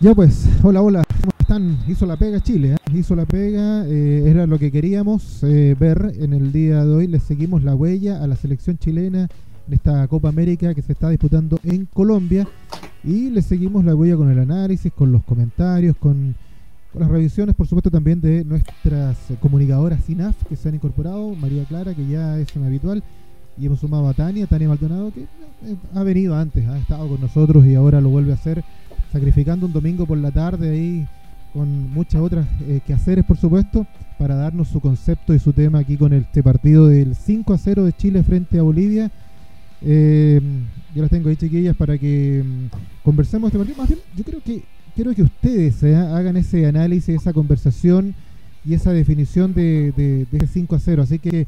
Ya pues, hola, hola, ¿cómo están? Hizo la pega Chile, ¿eh? hizo la pega, eh, era lo que queríamos eh, ver en el día de hoy. Le seguimos la huella a la selección chilena en esta Copa América que se está disputando en Colombia y le seguimos la huella con el análisis, con los comentarios, con, las revisiones, por supuesto también de nuestras comunicadoras SINAF que se han incorporado, María Clara que ya es una habitual y hemos sumado a Tania, Tania Maldonado que ha venido antes, ha estado con nosotros y ahora lo vuelve a hacer sacrificando un domingo por la tarde ahí con muchas otras eh, quehaceres, por supuesto, para darnos su concepto y su tema aquí con este partido del 5 a 0 de Chile frente a Bolivia. Eh, yo las tengo ahí, chiquillas, para que mm, conversemos este partido. Más bien, yo creo que quiero que ustedes eh, hagan ese análisis, esa conversación y esa definición de, de, de ese 5 a 0. Así que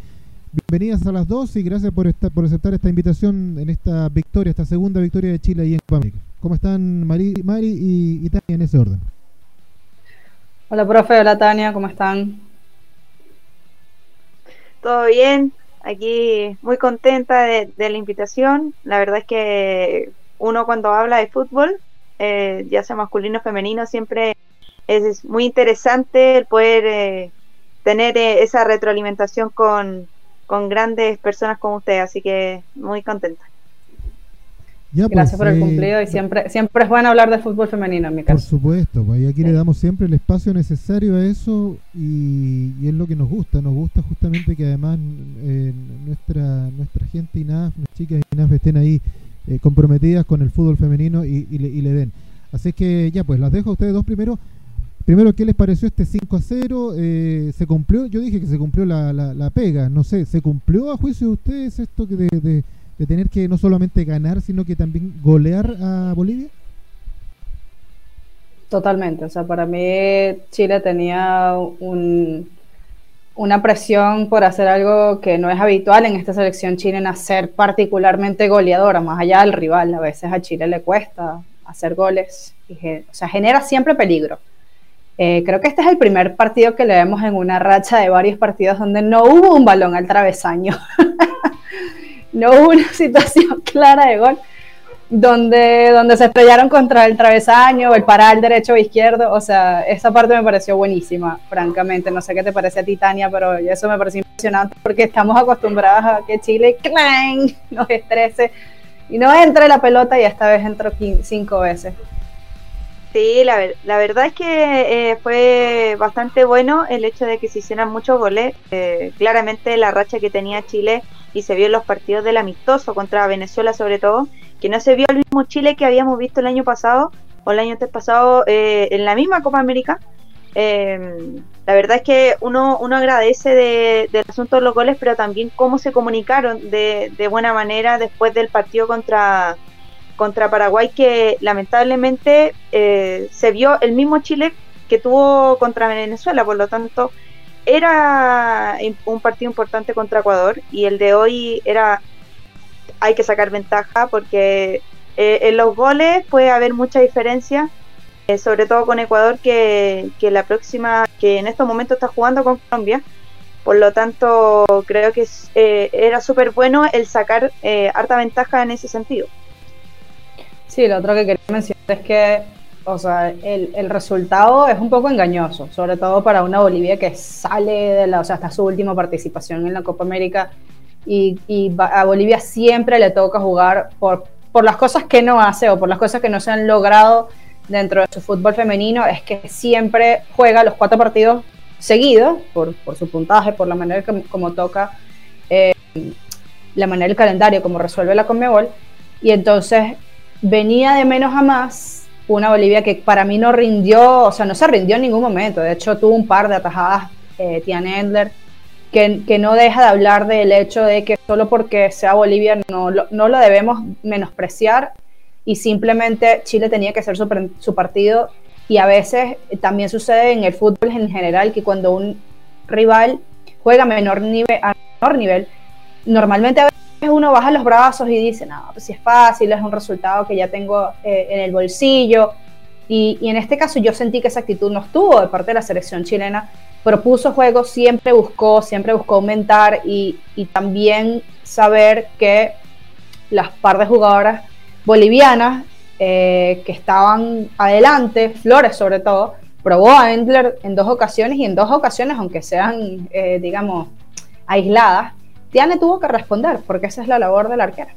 bienvenidas a las dos y gracias por, estar, por aceptar esta invitación en esta victoria, esta segunda victoria de Chile ahí en Copa América. ¿Cómo están Mari, Mari y, y, Tania en ese orden? Hola, profe. Hola, Tania. ¿Cómo están? Todo bien. Aquí muy contenta de, de la invitación. La verdad es que uno cuando habla de fútbol, eh, ya sea masculino o femenino, siempre es, es muy interesante el poder eh, tener eh, esa retroalimentación con, con grandes personas como usted. Así que muy contenta. Ya, Gracias pues, por el cumplido y siempre, siempre es bueno hablar de fútbol femenino en mi caso. Por supuesto, pues aquí sí. le damos siempre el espacio necesario a eso y, y, es lo que nos gusta. Nos gusta justamente que además eh, nuestra nuestra gente INAF, nuestras chicas INAF estén ahí eh, comprometidas con el fútbol femenino y, y, le, y, le, den. Así que ya, pues las dejo a ustedes dos primero. Primero, ¿qué les pareció este 5 a 0? Eh, ¿Se cumplió? Yo dije que se cumplió la, la, la, pega. No sé, ¿se cumplió a juicio de ustedes esto que de, de de tener que no solamente ganar, sino que también golear a Bolivia? Totalmente, o sea, para mí Chile tenía un, una presión por hacer algo que no es habitual en esta selección chilena, ser particularmente goleadora, más allá del rival. A veces a Chile le cuesta hacer goles, o sea, genera siempre peligro. Eh, creo que este es el primer partido que le vemos en una racha de varios partidos donde no hubo un balón al travesaño. no hubo una situación clara de gol donde, donde se estrellaron contra el travesaño, el paral derecho o izquierdo. O sea, esa parte me pareció buenísima, francamente. No sé qué te parece a ti, Tania, pero eso me pareció impresionante porque estamos acostumbrados a que Chile ¡clang! nos estrese y no entre la pelota y esta vez entró cinco veces. Sí, la, verdad es que eh, fue bastante bueno el hecho de que se hicieran muchos goles. Eh, claramente la racha que tenía Chile y se vio en los partidos del amistoso contra Venezuela sobre todo, que no se vio el mismo Chile que habíamos visto el año pasado o el año antes pasado eh, en la misma Copa América. Eh, la verdad es que uno, uno agradece del de asunto de los goles, pero también cómo se comunicaron de, de buena manera después del partido contra, contra Paraguay, que lamentablemente eh, se vio el mismo Chile que tuvo contra Venezuela, por lo tanto era un partido importante contra Ecuador y el de hoy era hay que sacar ventaja porque eh, en los goles puede haber mucha diferencia eh, sobre todo con Ecuador que, que, la próxima que en estos momentos está jugando con Colombia. Por lo tanto creo que era súper bueno el sacar harta ventaja en ese sentido sí lo otro que quería mencionar es que o sea, el, el, resultado es un poco engañoso, sobre todo para una Bolivia que sale de la, o sea, hasta su última participación en la Copa América y, y a Bolivia siempre le toca jugar por, por las cosas que no hace o por las cosas que no se han logrado dentro de su fútbol femenino, es que siempre juega los cuatro partidos seguidos, por, por su puntaje, por la manera que, como toca, eh, la manera del calendario, como resuelve la Conmebol, y entonces venía de menos a más una Bolivia que para mí no rindió, o sea, no se rindió en ningún momento. De hecho, tuvo un par de atajadas, eh, Endler, que, que, no deja de hablar del hecho de que solo porque sea Bolivia no, no lo debemos menospreciar y simplemente Chile tenía que hacer su, partido. Y a veces también sucede en el fútbol en general que cuando un rival juega menor nivel, a menor nivel normalmente a veces uno baja los brazos y dice, no, pues si es fácil, es un resultado que ya tengo eh, en el bolsillo. Y, y, en este caso yo sentí que esa actitud no estuvo de parte de la selección chilena. Propuso juegos, siempre buscó, siempre buscó aumentar y, y también saber que las par de jugadoras bolivianas eh, que estaban adelante, Flores sobre todo, probó a Endler en dos ocasiones y en dos ocasiones, aunque sean, eh, digamos, aisladas, Tiane tuvo que responder, porque esa es la labor del arquero.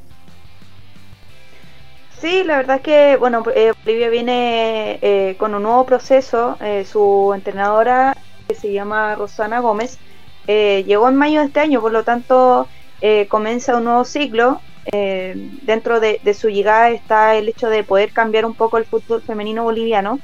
Sí, la verdad es que, bueno, eh, Bolivia viene eh, con un nuevo proceso. Eh, su entrenadora, que se llama Rosana Gómez, llegó en mayo de este año, por lo tanto, comienza un nuevo ciclo. dentro de, su llegada está el hecho de poder cambiar un poco el fútbol femenino boliviano,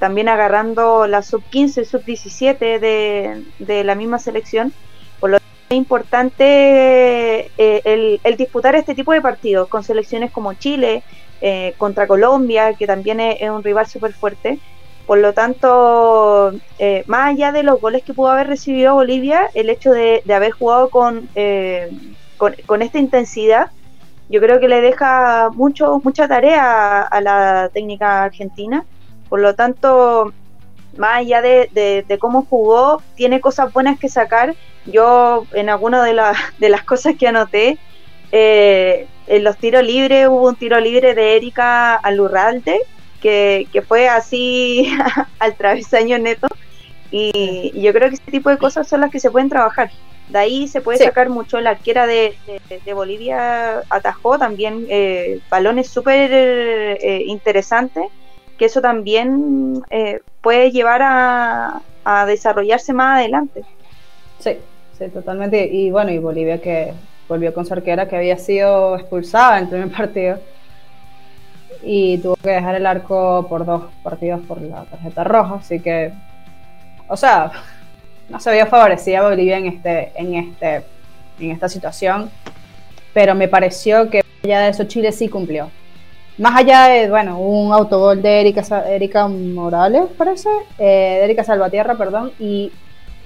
también agarrando la sub-15, sub-17 de, de la misma selección. Por lo importante eh, el, disputar este tipo de partidos con selecciones como Chile, eh, contra Colombia, que también es, un rival súper fuerte. Por lo tanto, eh, más allá de los goles que pudo haber recibido Bolivia, el hecho de, haber jugado con, con, esta intensidad, yo creo que le deja mucho, mucha tarea a la técnica argentina. Por lo tanto, más allá de, de cómo jugó, tiene cosas buenas que sacar yo en alguna de, de las cosas que anoté, eh, en los tiros libres hubo un tiro libre de Erika Alurralde, que, que fue así al travesaño neto. Y, yo creo que este tipo de cosas son las que se pueden trabajar. De ahí se puede sacar mucho. La arquera de, Bolivia atajó también eh, balones súper eh, interesantes, que eso también puede llevar a, a desarrollarse más adelante. Sí, Sí, totalmente. Y bueno, y Bolivia que volvió con su arquera que había sido expulsada en el primer partido y tuvo que dejar el arco por dos partidos por la tarjeta roja, así que, o sea, no se había favorecida Bolivia en este, en este, en esta situación, pero me pareció que allá de eso Chile sí cumplió. Más allá de, bueno, un autogol de Erika, Erika Morales, parece, eh, de Erika Salvatierra, perdón, y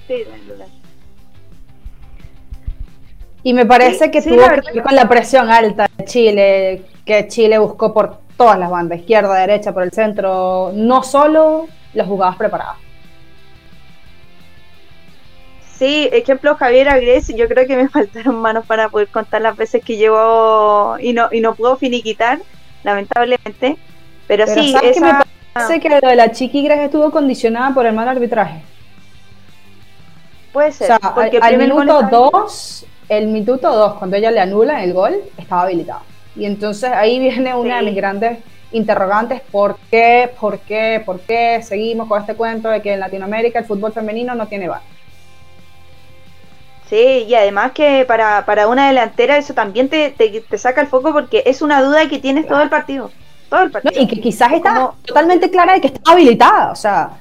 sí, y me parece que tuvo que ver con la presión alta de Chile, que Chile buscó por todas las bandas, izquierda, derecha, por el centro, no solo los jugadores preparados. Sí, ejemplo Javier Agres, yo creo que me faltaron manos para poder contar las veces que llevó y no y no pudo finiquitar, lamentablemente. Pero, sí, esa... me parece que lo de la Chiqui estuvo condicionada por el mal arbitraje. Puede ser. O sea, porque al, minuto 2 el minuto 2, cuando ella le anula el gol, estaba habilitado. Y entonces ahí viene una de mis grandes interrogantes, ¿por qué, por qué, por qué seguimos con este cuento de que en Latinoamérica el fútbol femenino no tiene VAR? Sí, y además que para, una delantera eso también te, te, saca el foco porque es una duda que tienes todo el partido. Todo el partido. y que quizás está totalmente clara de que está habilitada, o sea,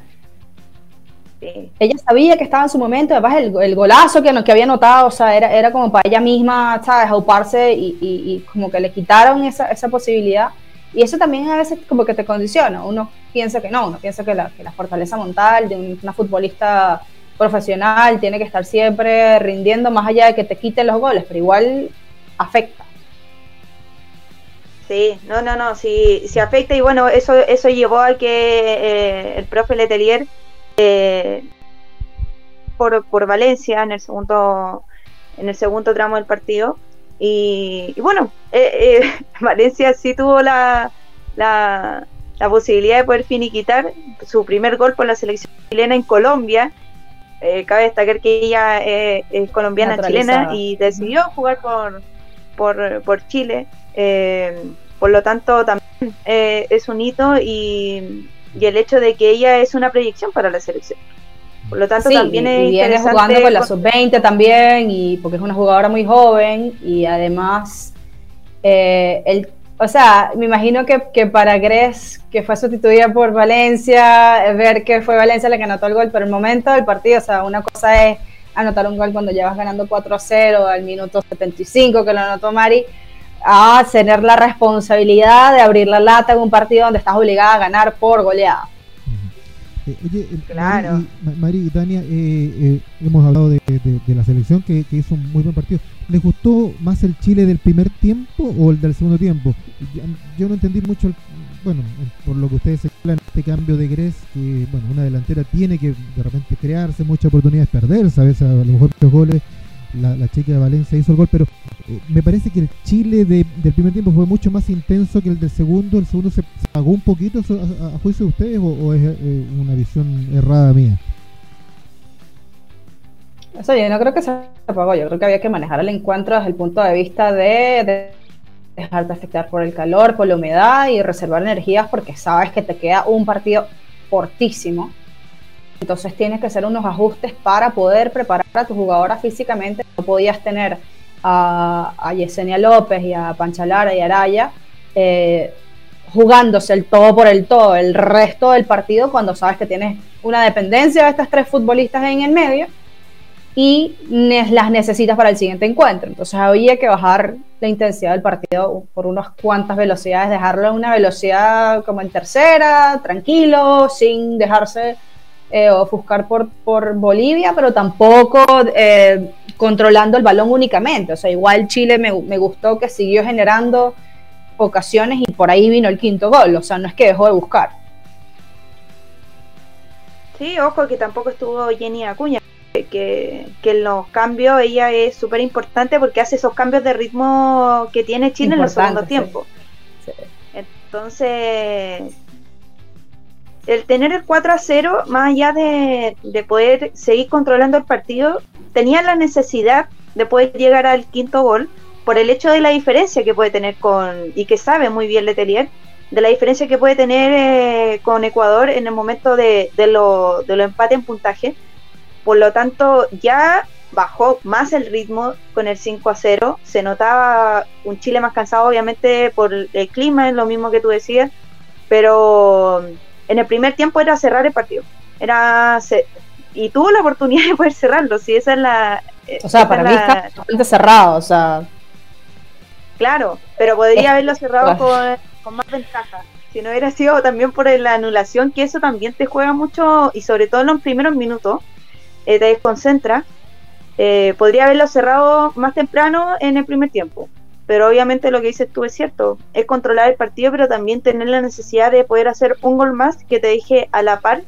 ella sabía que estaba en su momento, además el, golazo que, que había notado, o sea, era, era como para ella misma, ¿sabes? Auparse y, y, como que le quitaron esa, esa posibilidad. Y eso también a veces como que te condiciona. Uno piensa que no, uno piensa que la, que la fortaleza mental de una futbolista profesional tiene que estar siempre rindiendo más allá de que te quiten los goles, pero igual afecta. Sí, no, no, no, sí, sí afecta y bueno, eso, eso llevó a que eh, el profe Letelier eh, por, por, Valencia en el segundo en el segundo tramo del partido y, bueno eh, eh, Valencia sí tuvo la, la, posibilidad de poder finiquitar su primer gol por la selección chilena en Colombia cabe destacar que ella es colombiana chilena y decidió jugar por, por, por Chile por lo tanto también es un hito y y el hecho de que ella es una proyección para la selección. Por lo tanto, también es y viene jugando con la sub-20 también, y porque es una jugadora muy joven y además, eh, el, o sea, me imagino que, que para Gres, que fue sustituida por Valencia, ver que fue Valencia la que anotó el gol, pero el momento del partido, o sea, una cosa es anotar un gol cuando llevas ganando 4-0 al minuto 75 que lo anotó Mari, a tener la responsabilidad de abrir la lata en un partido donde estás obligada a ganar por goleada. Eh, oye, eh, claro. Mari y Tania, eh, hemos hablado de, la selección que, hizo un muy buen partido. ¿Les gustó más el Chile del primer tiempo o el del segundo tiempo? Yo, no entendí mucho, bueno, por lo que ustedes hablan, este cambio de Gres, que bueno, una delantera tiene que de repente crearse muchas oportunidades, perderse a veces a lo mejor los goles. La, la chica de Valencia hizo el gol, pero eh, me parece que el Chile del primer tiempo fue mucho más intenso que el del segundo. ¿El segundo se, apagó un poquito a, juicio de ustedes o, es eh, una visión errada mía? Eso yo no creo que se apagó, yo creo que había que manejar el encuentro desde el punto de vista de, de dejarte afectar por el calor, por la humedad y reservar energías porque sabes que te queda un partido fortísimo. Entonces tienes que hacer unos ajustes para poder preparar a tu jugadora físicamente. No podías tener a, Yesenia López y a Panchalara y Araya eh, jugándose el todo por el todo el resto del partido cuando sabes que tienes una dependencia de estas tres futbolistas en el medio y las necesitas para el siguiente encuentro. Entonces había que bajar la intensidad del partido por unas cuantas velocidades, dejarlo en una velocidad como en tercera, tranquilo, sin dejarse eh, ofuscar por, por Bolivia, pero tampoco eh, controlando el balón únicamente. O sea, igual Chile me, me gustó que siguió generando ocasiones y por ahí vino el quinto gol. O sea, no es que dejó de buscar. Sí, ojo que tampoco estuvo Jenny Acuña que, en los cambios ella es súper importante porque hace esos cambios de ritmo que tiene Chile en el segundo tiempo. Entonces, el tener el 4 a 0, más allá de, poder seguir controlando el partido, tenía la necesidad de poder llegar al quinto gol por el hecho de la diferencia que puede tener con, y que sabe muy bien Letelier, de la diferencia que puede tener eh, con Ecuador en el momento de, de lo, de lo empate en puntaje por lo tanto, ya bajó más el ritmo con el 5 a 0. Se notaba un Chile más cansado, obviamente, por el clima, es lo mismo que tú decías. Pero en el primer tiempo era cerrar el partido. Era y tuvo la oportunidad de poder cerrarlo. Si esa es la. Eh, o sea, para mí está bastante cerrado. O sea. Claro, pero podría haberlo cerrado con, con más ventaja si no hubiera sido también por la anulación, que eso también te juega mucho y sobre todo en los primeros minutos, eh, te desconcentra. Eh, podría haberlo cerrado más temprano en el primer tiempo. Pero obviamente lo que dices tú es cierto, es controlar el partido, pero también tener la necesidad de poder hacer un gol más que te deje a la par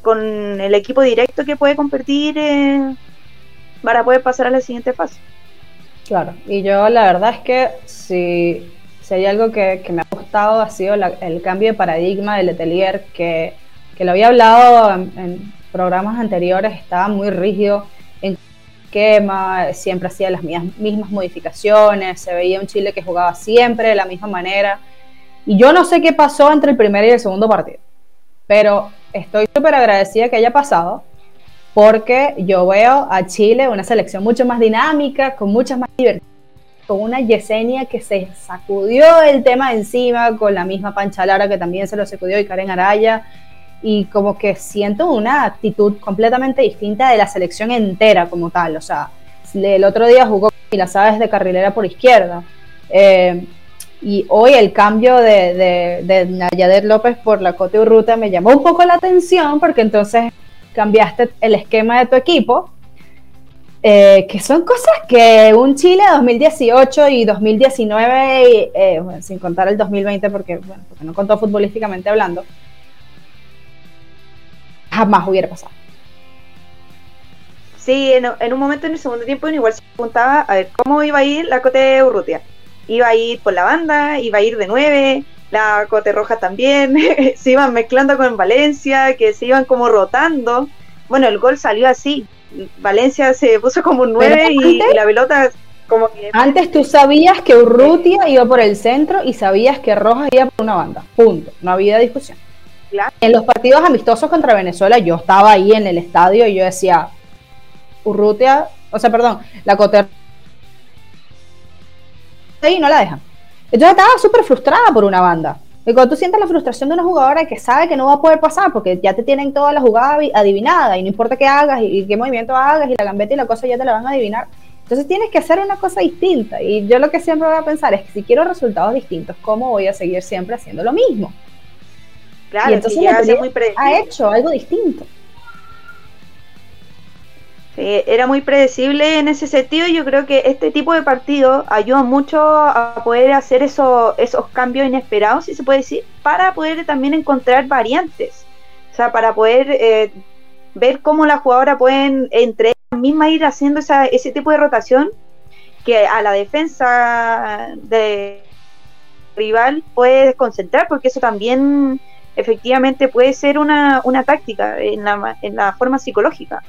con el equipo directo que puede competir eh, para poder pasar a la siguiente fase. Claro, y yo la verdad es que si, si hay algo que, me ha gustado ha sido el cambio de paradigma del Letelier, que, que lo había hablado en, programas anteriores estaba muy rígido en siempre hacía las mismas modificaciones, se veía un Chile que jugaba siempre de la misma manera. Y yo no sé qué pasó entre el primer y el segundo partido, pero estoy súper agradecida que haya pasado porque yo veo a Chile una selección mucho más dinámica, con muchas más libertades, con una Yesenia que se sacudió el tema encima, con la misma Pancha Lara que también se lo sacudió y Karen Araya, y como que siento una actitud completamente distinta de la selección entera como tal. O sea, el otro día jugó y la sabes de carrilera por izquierda. Eh, y hoy el cambio de, de, de Nayadet López por la Cote Urruta me llamó un poco la atención porque entonces cambiaste el esquema de tu equipo, eh, que son cosas que un Chile 2018 y 2019, eh, sin contar el 2020 porque, bueno, porque no contó futbolísticamente hablando, jamás hubiera pasado. Sí, en, un momento en el segundo tiempo igual se preguntaba a ver cómo iba a ir la Cote Urrutia. Iba a ir por la banda, iba a ir de nueve, la Cote Roja también, se iban mezclando con Valencia, que se iban como rotando. Bueno, el gol salió así. Valencia se puso como un nueve y, la pelota como que... Antes tú sabías que Urrutia iba por el centro y sabías que Roja iba por una banda. Punto. No había discusión. En los partidos amistosos contra Venezuela, yo estaba ahí en el estadio y yo decía, Urrutia, o sea, perdón, la Coter y no la dejan. Entonces estaba súper frustrada por una banda. Y cuando tú sientes la frustración de una jugadora que sabe que no va a poder pasar porque ya te tienen toda la jugada adivinada y no importa qué hagas y, qué movimiento hagas y la gambeta y la cosa ya te la van a adivinar. Entonces tienes que hacer una cosa distinta. Y yo lo que siempre voy a pensar es que si quiero resultados distintos, ¿cómo voy a seguir siempre haciendo lo mismo? Claro, entonces muy ha hecho algo distinto. era muy predecible en ese sentido y yo creo que este tipo de partido ayuda mucho a poder hacer eso, esos cambios inesperados, si se puede decir, para poder también encontrar variantes. O sea, para poder eh, ver cómo las jugadoras pueden entre ellas mismas ir haciendo esa, ese tipo de rotación que a la defensa de rival puede desconcentrar, porque eso también efectivamente puede ser una, una táctica en la, en la forma psicológica.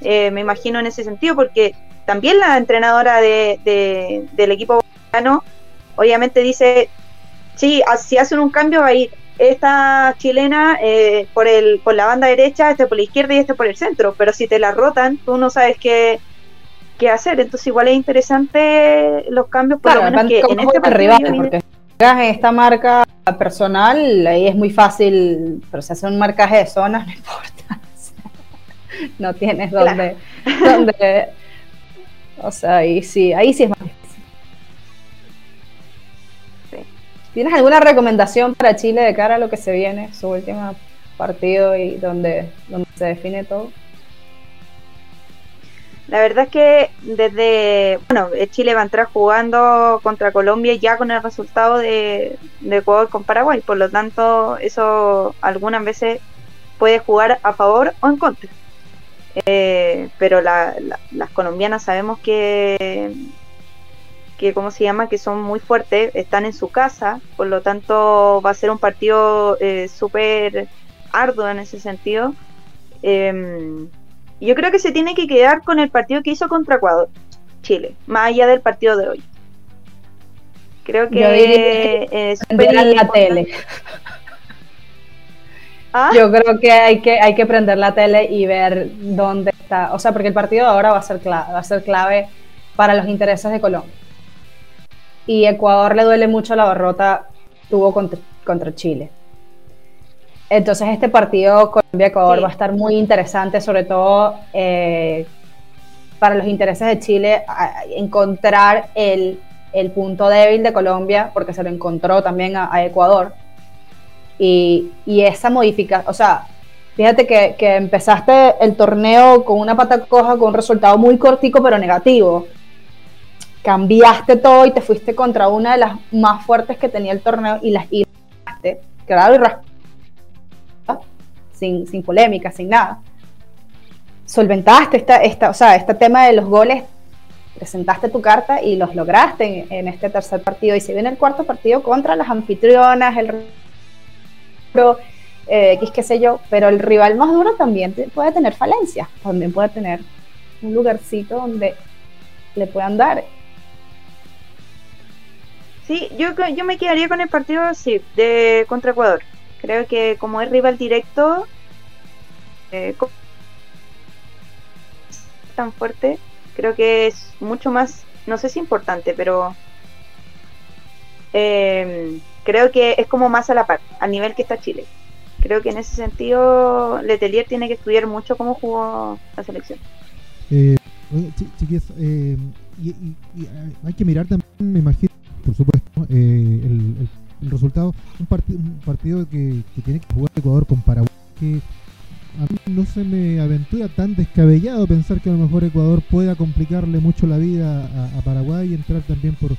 Eh, me imagino en ese sentido, porque también la entrenadora de, del equipo boliviano obviamente dice, sí, si hacen un cambio va a ir esta chilena eh, por, el, por la banda derecha, este por la izquierda y este por el centro, pero si te la rotan, tú no sabes qué, qué hacer, entonces igual es interesante los cambios, por lo menos que en este partido porque esta marca personal, ahí es muy fácil, pero si hace un marcaje de zona, no importa. no tienes donde, donde, o sea, ahí sí, ahí sí es más difícil. ¿Tienes alguna recomendación para Chile de cara a lo que se viene, su último partido y donde, donde se define todo? La verdad es que desde, bueno, Chile va a entrar jugando contra Colombia ya con el resultado de, de Ecuador con Paraguay, por lo tanto eso algunas veces puede jugar a favor o en contra. Eh, pero las colombianas sabemos que, que, ¿cómo se llama? Que son muy fuertes, están en su casa, por lo tanto va a ser un partido eh, súper arduo en ese sentido. Eh, yo creo que se tiene que quedar con el partido que hizo contra Ecuador, Chile, más allá del partido de hoy. Creo que es la tele. ¿Ah? Yo creo que hay que hay que prender la tele y ver dónde está, o sea, porque el partido de ahora va a ser clave, va a ser clave para los intereses de Colombia. Y Ecuador le duele mucho la derrota tuvo contra Chile. Entonces este partido Colombia-Ecuador va a estar muy interesante, sobre todo eh, para los intereses de Chile, encontrar el, punto débil de Colombia, porque se lo encontró también a, Ecuador. Y, esa modificación, o sea, fíjate que, que, empezaste el torneo con una pata coja, con un resultado muy cortico pero negativo. Cambiaste todo y te fuiste contra una de las más fuertes que tenía el torneo y las irraste, claro, y sin, sin polémica, sin nada. Solventaste esta, esta, o sea, este tema de los goles, presentaste tu carta y los lograste en, este tercer partido. Y se viene el cuarto partido contra las anfitrionas, el eh, qué sé yo, pero el rival más duro también puede tener falencias, también puede tener un lugarcito donde le puedan dar. Sí, yo, yo me quedaría con el partido sí, de contra Ecuador. Creo que como es rival directo, eh, tan fuerte, creo que es mucho más, no sé si importante, pero eh, creo que es como más a la par, al nivel que está Chile. Creo que en ese sentido Letelier tiene que estudiar mucho cómo jugó la selección. Eh, eh y, hay que mirar también, me imagino, por supuesto, el el resultado. Un, un partido que, tiene que jugar Ecuador con Paraguay, que a mí no se me aventura tan descabellado pensar que a lo mejor Ecuador pueda complicarle mucho la vida a, Paraguay y entrar también por,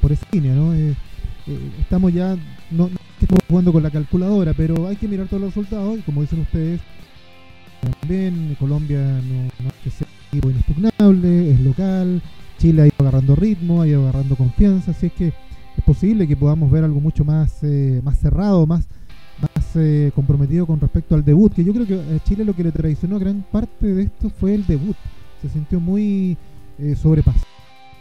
por esa línea, ¿no? Eh, eh, estamos ya, no, estamos jugando con la calculadora, pero hay que mirar todos los resultados y como dicen ustedes, también Colombia no, no es que sea equipo inexpugnable, es local, Chile ha ido agarrando ritmo, ha ido agarrando confianza, así es que es posible que podamos ver algo mucho más, eh, más cerrado, más, más eh, comprometido con respecto al debut, que yo creo que a Chile lo que le traicionó gran parte de esto fue el debut. Se sintió muy eh, sobrepasado.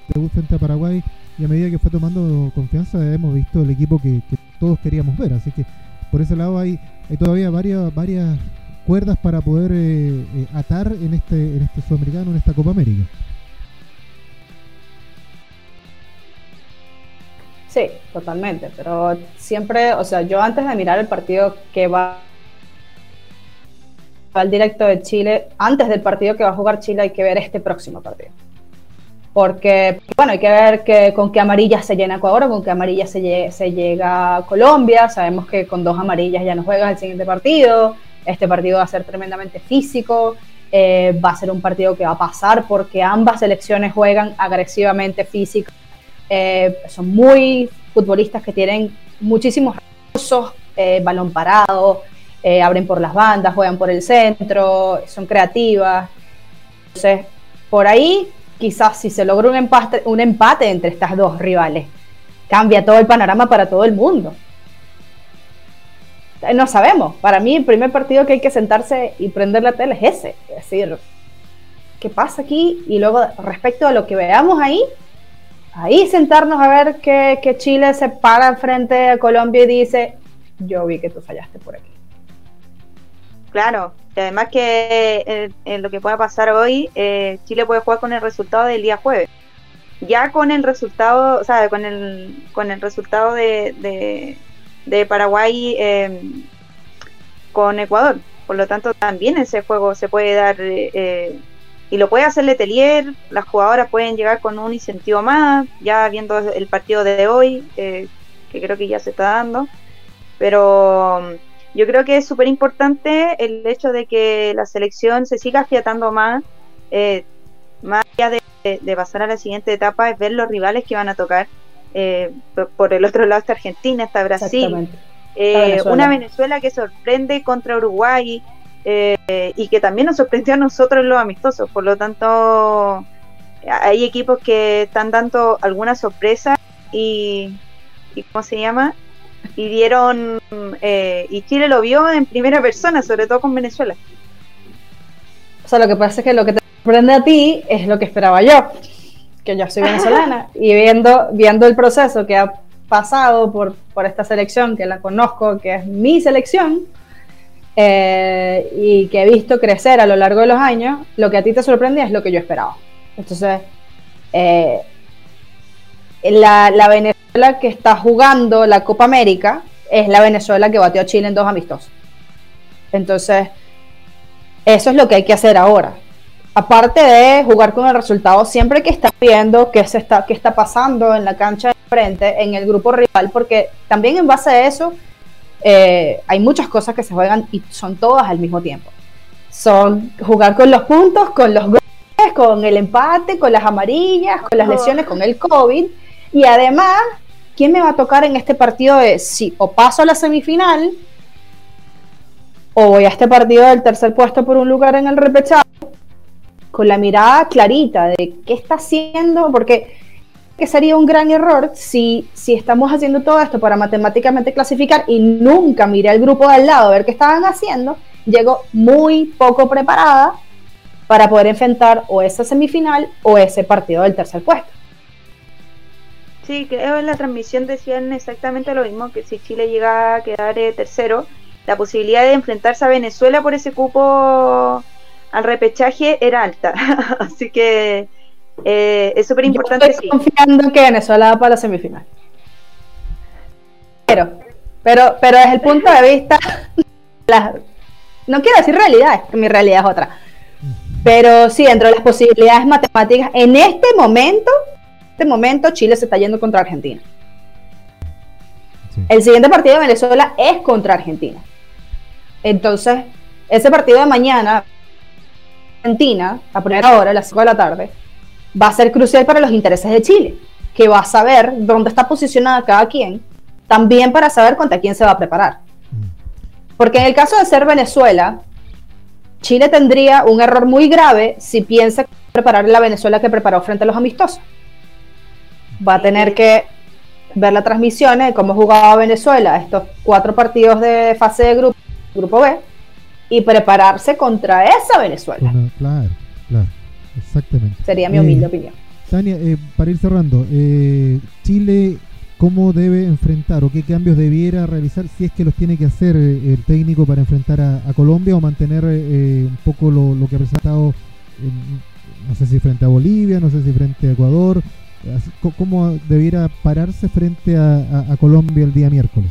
El debut frente a Paraguay y a medida que fue tomando confianza hemos visto el equipo que, todos queríamos ver. Así que por ese lado hay, hay todavía varias, varias cuerdas para poder atar en este, en este sudamericano, en esta Copa América. Sí, totalmente, pero siempre, o sea, yo antes de mirar el partido que va al directo de Chile, antes del partido que va a jugar Chile hay que ver este próximo partido. Porque, bueno, hay que ver que, con qué amarilla se llena Ecuador, con qué amarilla se, llega Colombia. Sabemos que con dos amarillas ya no juegas el siguiente partido. Este partido va a ser tremendamente físico. Eh, va a ser un partido que va a pasar porque ambas selecciones juegan agresivamente físico eh, son muy futbolistas que tienen muchísimos recursos, eh, balón parado, eh, abren por las bandas, juegan por el centro, son creativas. Entonces, por ahí quizás si se logra un empate, un empate entre estas dos rivales, cambia todo el panorama para todo el mundo. No sabemos. Para mí, el primer partido que hay que sentarse y prender la tele es ese. Es decir, ¿qué pasa aquí? Y luego, respecto a lo que veamos ahí, ahí sentarnos a ver que, Chile se para frente a Colombia y dice, yo vi que tú fallaste por aquí. Claro, y además que en, lo que pueda pasar hoy, eh, Chile puede jugar con el resultado del día jueves. Ya con el resultado, o sea, con el, con el resultado de, de, Paraguay em, con Ecuador. Por lo tanto, también ese juego se puede dar eh, y lo puede hacer Letelier. Las jugadoras pueden llegar con un incentivo más, ya viendo el partido de hoy, eh, que creo que ya se está dando. Pero yo creo que es súper importante el hecho de que la selección se siga afiatando más, eh, más allá de, pasar a la siguiente etapa, es ver los rivales que van a tocar. Eh, por, el otro lado está Argentina, está Brasil, una Venezuela que sorprende contra Uruguay y que también nos sorprendió a nosotros los amistosos. Por lo tanto, hay equipos que están dando alguna sorpresa y, y ¿cómo se llama? y dieron eh, y Chile lo vio en primera persona, sobre todo con Venezuela. O sea, lo que pasa es que lo que te sorprende a ti es lo que esperaba yo, que yo soy venezolana y viendo viendo el proceso que ha pasado por, por esta selección, que la conozco, que es mi selección, eh, y que he visto crecer a lo largo de los años, lo que a ti te sorprende es lo que yo esperaba. Entonces, eh, la, la Venezuela la que está jugando la Copa América es la Venezuela que batió a Chile en dos amistosos. Entonces, eso es lo que hay que hacer ahora. Aparte de jugar con el resultado, siempre que está viendo qué, se está, qué está pasando en la cancha de frente, en el grupo rival, porque también en base a eso eh, hay muchas cosas que se juegan y son todas al mismo tiempo. Son jugar con los puntos, con los goles, con el empate, con las amarillas, con las lesiones, con el COVID. Y además ¿quién me va a tocar en este partido de si o paso a la semifinal o voy a este partido del tercer puesto por un lugar en el repechado con la mirada clarita de qué está haciendo, porque que sería un gran error si, si estamos haciendo todo esto para matemáticamente clasificar y nunca miré al grupo de al lado a ver qué estaban haciendo, llego muy poco preparada para poder enfrentar o esa semifinal o ese partido del tercer puesto. Sí, creo en la transmisión decían exactamente lo mismo, que si Chile llega a quedar eh, tercero, la posibilidad de enfrentarse a Venezuela por ese cupo al repechaje era alta. Así que eh, es súper importante. Estoy confiando que Venezuela va para la semifinal. Pero, pero, pero desde el punto de vista, no quiero decir realidad, mi realidad es otra. Pero sí, dentro de las posibilidades matemáticas, en este momento este momento Chile se está yendo contra Argentina. El siguiente partido de Venezuela es contra Argentina. Entonces, ese partido de mañana, Argentina, a primera hora, a las 5 de la tarde, va a ser crucial para los intereses de Chile, que va a saber dónde está posicionada cada quien, también para saber contra quién se va a preparar. Mm. Porque en el caso de ser Venezuela, Chile tendría un error muy grave si piensa preparar la Venezuela que preparó frente a los amistosos va a tener que ver la transmisión de cómo jugaba Venezuela estos cuatro partidos de fase de grupo, grupo B y prepararse contra esa Venezuela. claro, claro, exactamente. Sería mi humilde eh, opinión. Tania, eh, para ir cerrando, eh, Chile, ¿cómo debe enfrentar o qué cambios debiera realizar si es que los tiene que hacer el técnico para enfrentar a, Colombia o mantener un poco lo, lo que ha presentado, no sé si frente a Bolivia, no sé si frente a Ecuador, ¿Cómo debiera pararse frente a, Colombia el día miércoles?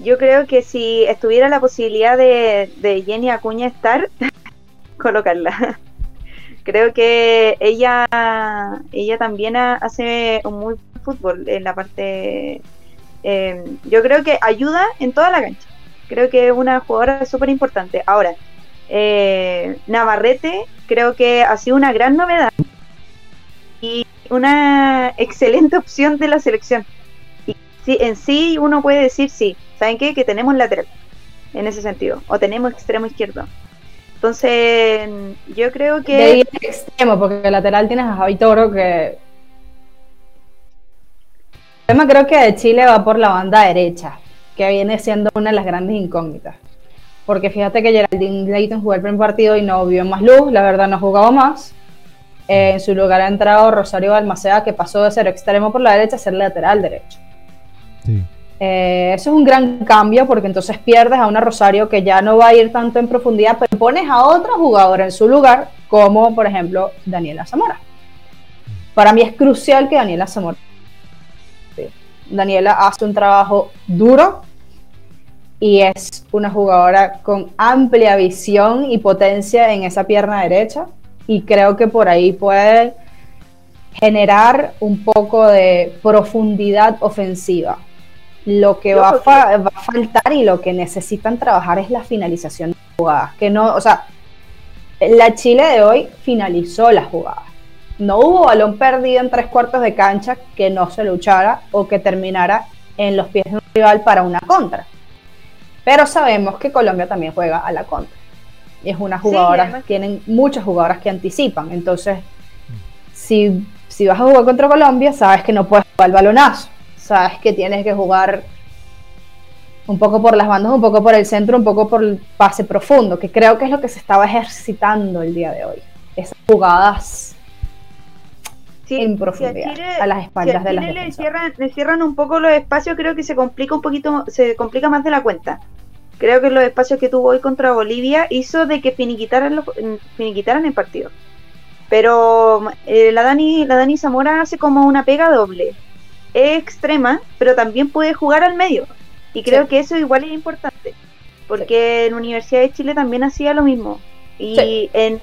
Yo creo que si estuviera la posibilidad de, Jenny Acuña estar, colocarla. Creo que ella, ella también hace un muy buen fútbol en la parte. Em, yo creo que ayuda en toda la cancha. Creo que es una jugadora súper importante. Ahora, eh, Navarrete creo que ha sido una gran novedad y una excelente opción de la selección. Y sí, en sí uno puede decir, sí, ¿saben qué? Que tenemos lateral en ese sentido, o tenemos extremo izquierdo. Entonces, yo creo que. De extremo, porque el lateral tienes a Javi Toro que. El tema creo que de Chile va por la banda derecha, que viene siendo una de las grandes incógnitas. Porque fíjate que Geraldine Leighton jugó el primer partido y no vio más luz, la verdad no ha jugado más. Eh, en su lugar ha entrado Rosario Balmaceda, que pasó de ser extremo por la derecha a ser lateral derecho. Sí. Eh, eso es un gran cambio porque entonces pierdes a una Rosario que ya no va a ir tanto en profundidad, pero pones a otra jugadora en su lugar, como por ejemplo Daniela Zamora. Para mí es crucial que Daniela Zamora. Daniela hace un trabajo duro y es una jugadora con amplia visión y potencia en esa pierna derecha y creo que por ahí puede generar un poco de profundidad ofensiva lo que va a, faltar y lo que necesitan trabajar es la finalización de jugadas. Que no, o sea, la Chile de hoy finalizó las jugadas. No hubo balón perdido en tres cuartos de cancha que no se luchara o que terminara en los pies de un rival para una contra. Pero sabemos que Colombia también juega a la contra. Y es una jugadora, tienen muchas jugadoras que anticipan. Entonces, si, si vas a jugar contra Colombia, sabes que no puedes jugar el balonazo sabes que tienes que jugar un poco por las bandas, un poco por el centro, un poco por el pase profundo, que creo que es lo que se estaba ejercitando el día de hoy. Esas jugadas en profundidad a, las espaldas de las le cierran, le cierran un poco los espacios, creo que se complica un poquito, se complica más de la cuenta. Creo que los espacios que tuvo hoy contra Bolivia hizo de que finiquitaran, los, finiquitaran el partido. Pero eh, la, Dani, la Dani Zamora hace como una pega doble es extrema, pero también puede jugar al medio. Y creo que eso igual es importante, porque en Universidad de Chile también hacía lo mismo. Y en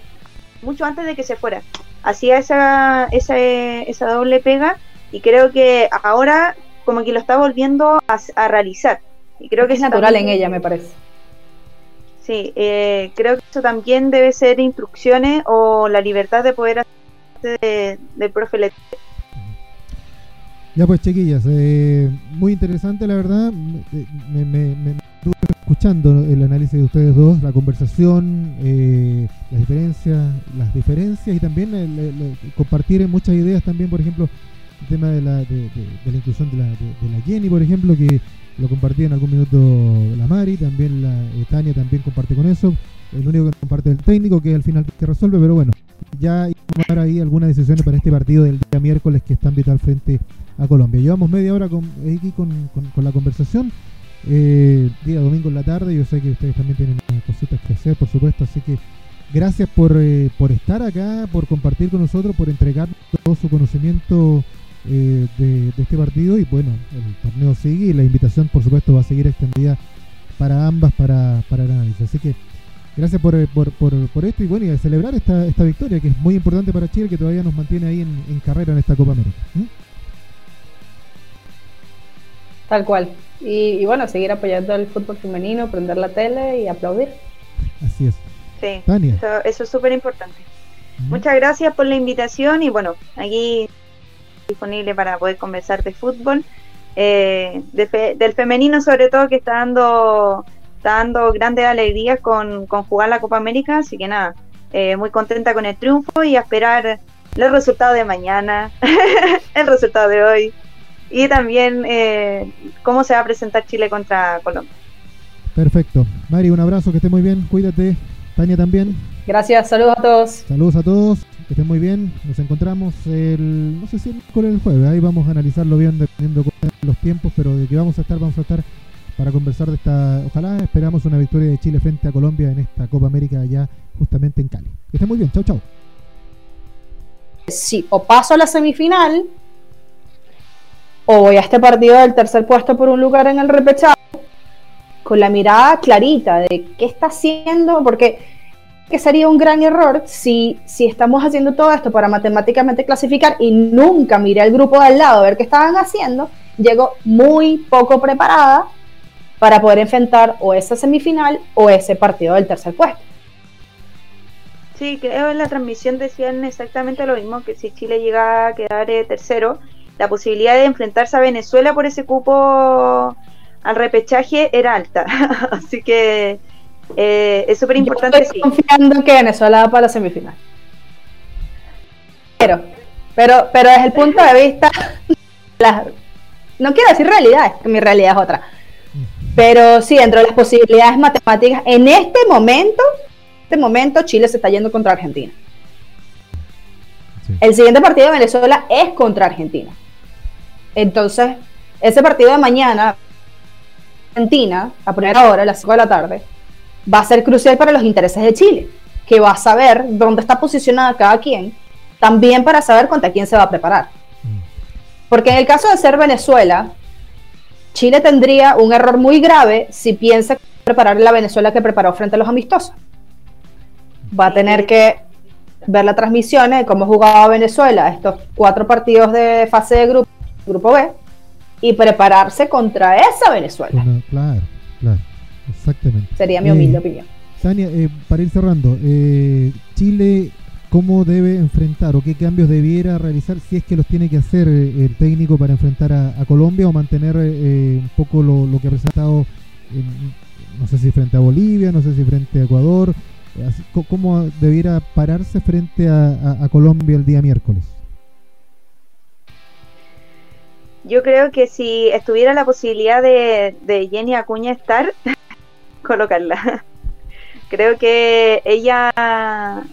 mucho antes de que se fuera, hacía esa, esa, esa doble pega y creo que ahora como que lo está volviendo a, realizar. Y creo que es natural en ella, me parece. Sí, eh, creo que eso también debe ser instrucciones o la libertad de poder hacer de, del profe ya pues chiquillas, eh, muy interesante la verdad, me, me, estuve escuchando el análisis de ustedes dos, la conversación, eh, las diferencias, las diferencias y también compartir muchas ideas también, por ejemplo, el tema de la, de, la inclusión la, de, la Jenny, por ejemplo, que lo compartía en algún minuto la Mari, también la eh, Tania también comparte con eso, el único que comparte es el técnico, que es al final que resuelve, pero bueno, ya hay que tomar ahí algunas decisiones para este partido del día miércoles que está en vital frente a Colombia. Llevamos media hora con, aquí con, la conversación. Eh, día domingo en la tarde. Yo sé que ustedes también tienen cositas que hacer, por supuesto. Así que gracias por, eh, por estar acá, por compartir con nosotros, por entregar todo su conocimiento eh, de, este partido. Y bueno, el torneo sigue y la invitación, por supuesto, va a seguir extendida para ambas para, para el análisis. Así que gracias por, por, por, esto y bueno, y a celebrar esta, esta victoria que es muy importante para Chile, que todavía nos mantiene ahí en, carrera en esta Copa América. Tal cual. Y, bueno, seguir apoyando el fútbol femenino, prender la tele y aplaudir. Así es. Sí, Eso, es súper importante. Muchas gracias por la invitación y bueno, aquí disponible para poder conversar de fútbol, eh, del femenino sobre todo que está dando, está dando grandes alegrías con, con jugar la Copa América, así que nada, eh, muy contenta con el triunfo y a esperar los resultados de mañana, el resultado de hoy y también eh, cómo se va a presentar Chile contra Colombia. Perfecto. Mari, un abrazo, que esté muy bien, cuídate. Tania también. Gracias, saludos a todos. Saludos a todos, que estén muy bien. Nos encontramos el, no sé si el el jueves, ahí vamos a analizarlo bien dependiendo de los tiempos, pero de que vamos a estar, vamos a estar para conversar de esta, ojalá esperamos una victoria de Chile frente a Colombia en esta Copa América allá justamente en Cali. Que estén muy bien, chau chau. Sí, o paso a la semifinal o voy a este partido del tercer puesto por un lugar en el repechaje con la mirada clarita de qué está haciendo, porque que sería un gran error si, si estamos haciendo todo esto para matemáticamente clasificar y nunca miré al grupo de al lado a ver qué estaban haciendo, llego muy poco preparada para poder enfrentar o esa semifinal o ese partido del tercer puesto. Sí, creo en la transmisión decían exactamente lo mismo, que si Chile llega a quedar eh, tercero, la posibilidad de enfrentarse a Venezuela por ese cupo al repechaje era alta. Así que Eh, es súper importante. Estoy confiando que Venezuela va para la semifinal. Pero, pero, pero desde el punto de vista, no quiero decir realidad, es que mi realidad es otra. Pero sí, dentro de las posibilidades matemáticas, en este momento, este momento Chile se está yendo contra Argentina. El siguiente partido de Venezuela es contra Argentina. Entonces, ese partido de mañana, Argentina, a primera hora, a las 5 de la tarde, va a ser crucial para los intereses de Chile, que va a saber dónde está posicionada cada quien, también para saber contra quién se va a preparar. Mm. Porque en el caso de ser Venezuela, Chile tendría un error muy grave si piensa preparar la Venezuela que preparó frente a los amistosos. Va a tener que ver las transmisiones de cómo jugaba Venezuela estos cuatro partidos de fase de grupo, grupo B y prepararse contra esa Venezuela. Claro, claro, exactamente. Sería mi humilde eh, opinión. Tania, eh, para ir cerrando, eh, Chile, ¿cómo debe enfrentar o qué cambios debiera realizar si es que los tiene que hacer el técnico para enfrentar a, Colombia o mantener un poco lo, que ha presentado, no sé si frente a Bolivia, no sé si frente a Ecuador? ¿Cómo debiera pararse frente a, Colombia el día miércoles? Yo creo que si estuviera la posibilidad de, Jenny Acuña estar, colocarla. Creo que ella,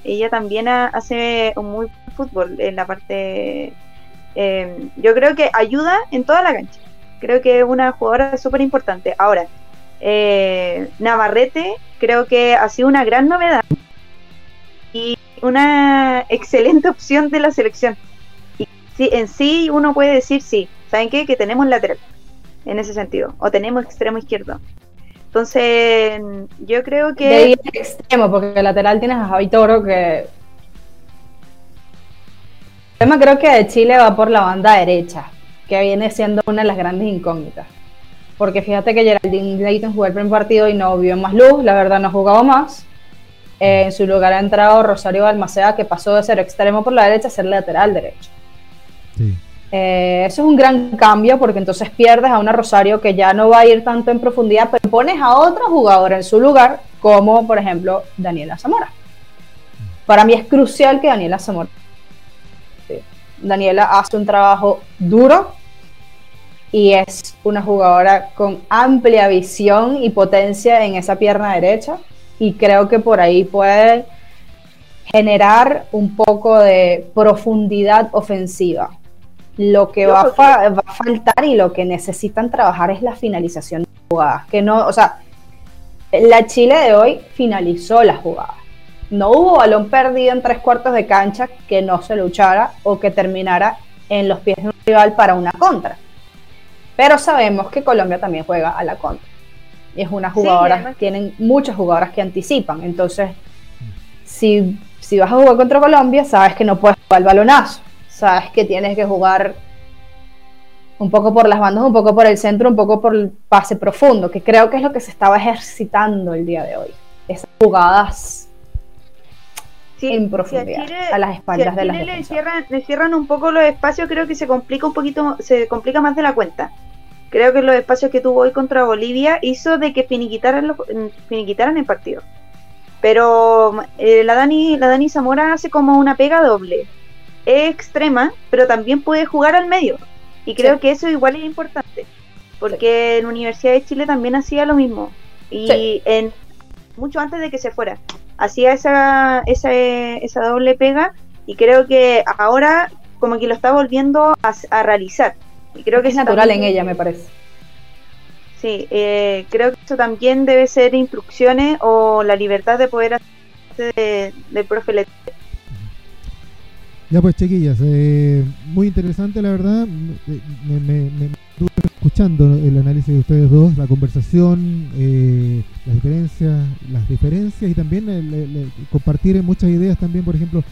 ella también hace un muy buen fútbol en la parte. Em, yo creo que ayuda en toda la cancha. Creo que es una jugadora súper importante. Ahora, eh, Navarrete creo que ha sido una gran novedad y una excelente opción de la selección. Y sí, en sí uno puede decir, sí, ¿saben qué? Que tenemos lateral en ese sentido, o tenemos extremo izquierdo. Entonces, yo creo que... De extremo, porque el lateral tienes a Javi Toro que... El tema creo que de Chile va por la banda derecha, que viene siendo una de las grandes incógnitas porque fíjate que Geraldine Leighton jugó el primer partido y no vio más luz, la verdad no jugaba más. Eh, en su lugar ha entrado Rosario Balmaceda, que pasó de ser extremo por la derecha a ser lateral derecho. Eh, eso es un gran cambio porque entonces pierdes a una Rosario que ya no va a ir tanto en profundidad, pero pones a otra jugadora en su lugar, como por ejemplo Daniela Zamora. Para mí es crucial que Daniela Zamora. Daniela hace un trabajo duro, y es una jugadora con amplia visión y potencia en esa pierna derecha y creo que por ahí puede generar un poco de profundidad ofensiva. Lo que va a, va a, faltar y lo que necesitan trabajar es la finalización de jugadas. Que no, o sea, la Chile de hoy finalizó la jugada. No hubo balón perdido en tres cuartos de cancha que no se luchara o que terminara en los pies de un rival para una contra. Pero sabemos que Colombia también juega a la contra. Y es una jugadora, tienen muchas jugadoras que anticipan. Entonces, si, si vas a jugar contra Colombia, sabes que no puedes jugar el balonazo. Sabes que tienes que jugar un poco por las bandas, un poco por el centro, un poco por el pase profundo, que creo que es lo que se estaba ejercitando el día de hoy. Esas jugadas en profundidad a, las espaldas de las le cierran, le cierran un poco los espacios, creo que se complica un poquito, se complica más de la cuenta creo que los espacios que tuvo hoy contra Bolivia hizo de que finiquitaran, los, finiquitaran el partido. Pero eh, la, Dani, la Dani Zamora hace como una pega doble. Es extrema, pero también puede jugar al medio. Y creo que eso igual es importante. Porque en Universidad de Chile también hacía lo mismo. Y en mucho antes de que se fuera. Hacía esa, esa, esa doble pega. Y creo que ahora como que lo está volviendo a realizar creo que es natural en ella, me parece. Sí, eh, creo que eso también debe ser instrucciones o la libertad de poder hacer del profe Ya pues, chiquillas, eh, muy interesante la verdad. Me, me, estuve escuchando el análisis de ustedes dos, la conversación, eh, las diferencias, las diferencias y también compartir muchas ideas también, por ejemplo,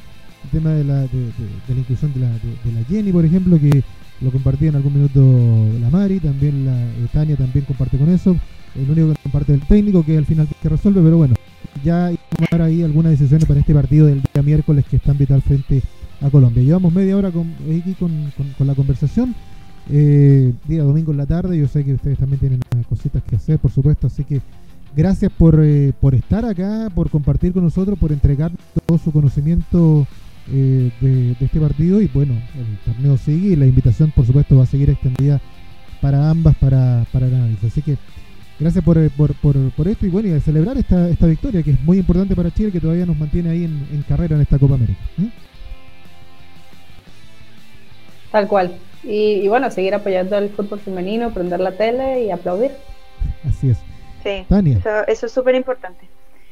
el tema de la, de, la inclusión de la, de la Jenny, por ejemplo, que lo compartí en algún minuto la Mari, también la eh, Tania también comparte con eso. El único que comparte el técnico, que al final que resuelve, pero bueno, ya hay tomar ahí algunas decisiones para este partido del día miércoles que es tan vital frente Colombia. Llevamos media hora con, aquí con, la conversación. Eh, día domingo en la tarde, yo sé que ustedes también tienen cositas que hacer, por supuesto, así que gracias por, eh, por estar acá, por compartir con nosotros, por entregar todo su conocimiento eh, de, este partido. Y bueno, el torneo sigue y la invitación, por supuesto, va a seguir extendida para ambas para, para el. Así que gracias por, por, por, esto y bueno, y a celebrar esta, esta victoria que es muy importante para Chile, que todavía nos mantiene ahí en, carrera en esta Copa América. Tal cual. Y, bueno, seguir apoyando el fútbol femenino, prender la tele y aplaudir. Así es. Sí, Tania. Eso, es súper importante.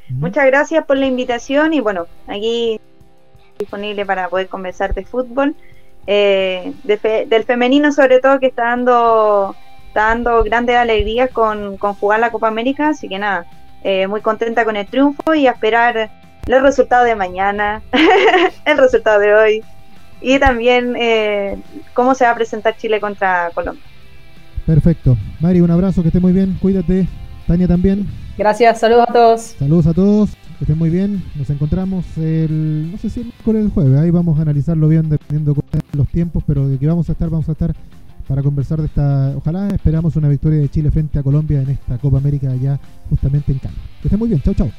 Muchas gracias por la invitación y bueno, aquí disponible para poder conversar de fútbol, eh, del femenino sobre todo que está dando, está dando grandes alegrías con, con jugar la Copa América, así que nada, eh, muy contenta con el triunfo y a esperar los resultados de mañana, el resultado de hoy y también eh, cómo se va a presentar Chile contra Colombia. Perfecto. Mari, un abrazo, que esté muy bien, cuídate. Tania también. Gracias, saludos a todos. Saludos a todos, que estén muy bien. Nos encontramos el, no sé si el el jueves, ahí vamos a analizarlo bien dependiendo de los tiempos, pero de que vamos a estar, vamos a estar para conversar de esta, ojalá esperamos una victoria de Chile frente a Colombia en esta Copa América ya justamente en Cali. Que estén muy bien, chao chao.